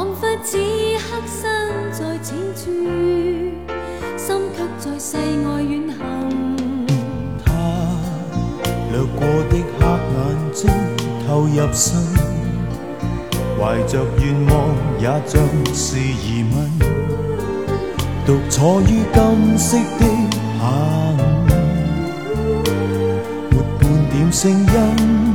仿佛此刻身在此处，心却在世外远行。他掠过的黑眼睛，透入心，怀着愿望也像是疑问。独坐于金色的下午，没半点声音。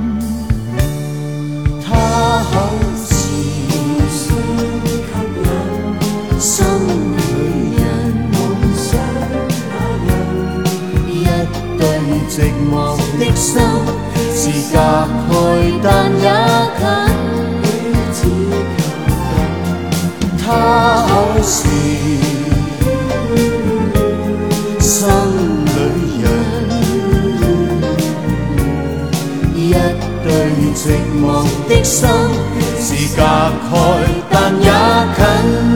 寂寞的心是隔开，但也近。他可是心里人。一对寂寞的心是隔开，但也近。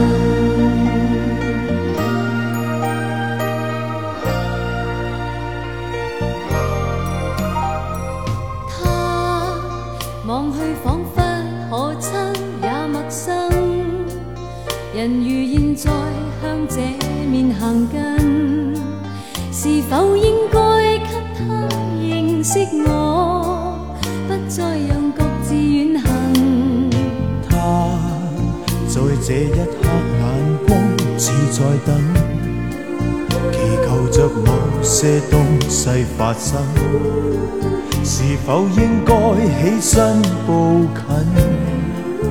去仿佛可亲也陌生，人如现在向这面行近，是否应该给他认识我，不再让各自远行？他在这一刻眼光似在等，祈求着某些东西发生。是否應該起身步近，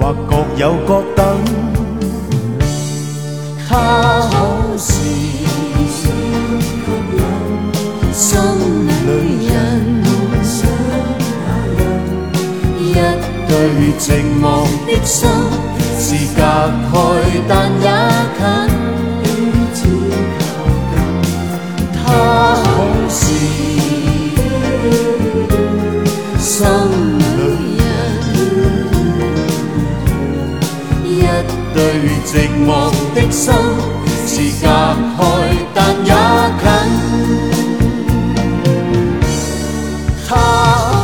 或各有各等？他可是心里人，一對寂寞的心是隔開，但也近。一对寂寞的心是隔开，但也近。他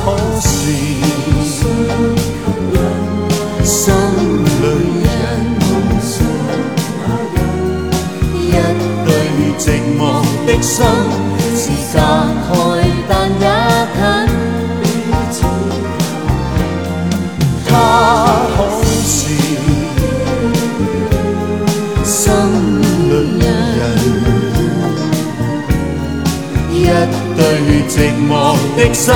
可是心里人，一对寂寞的心是隔开。一对寂寞的心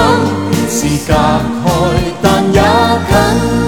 是隔开，但也近。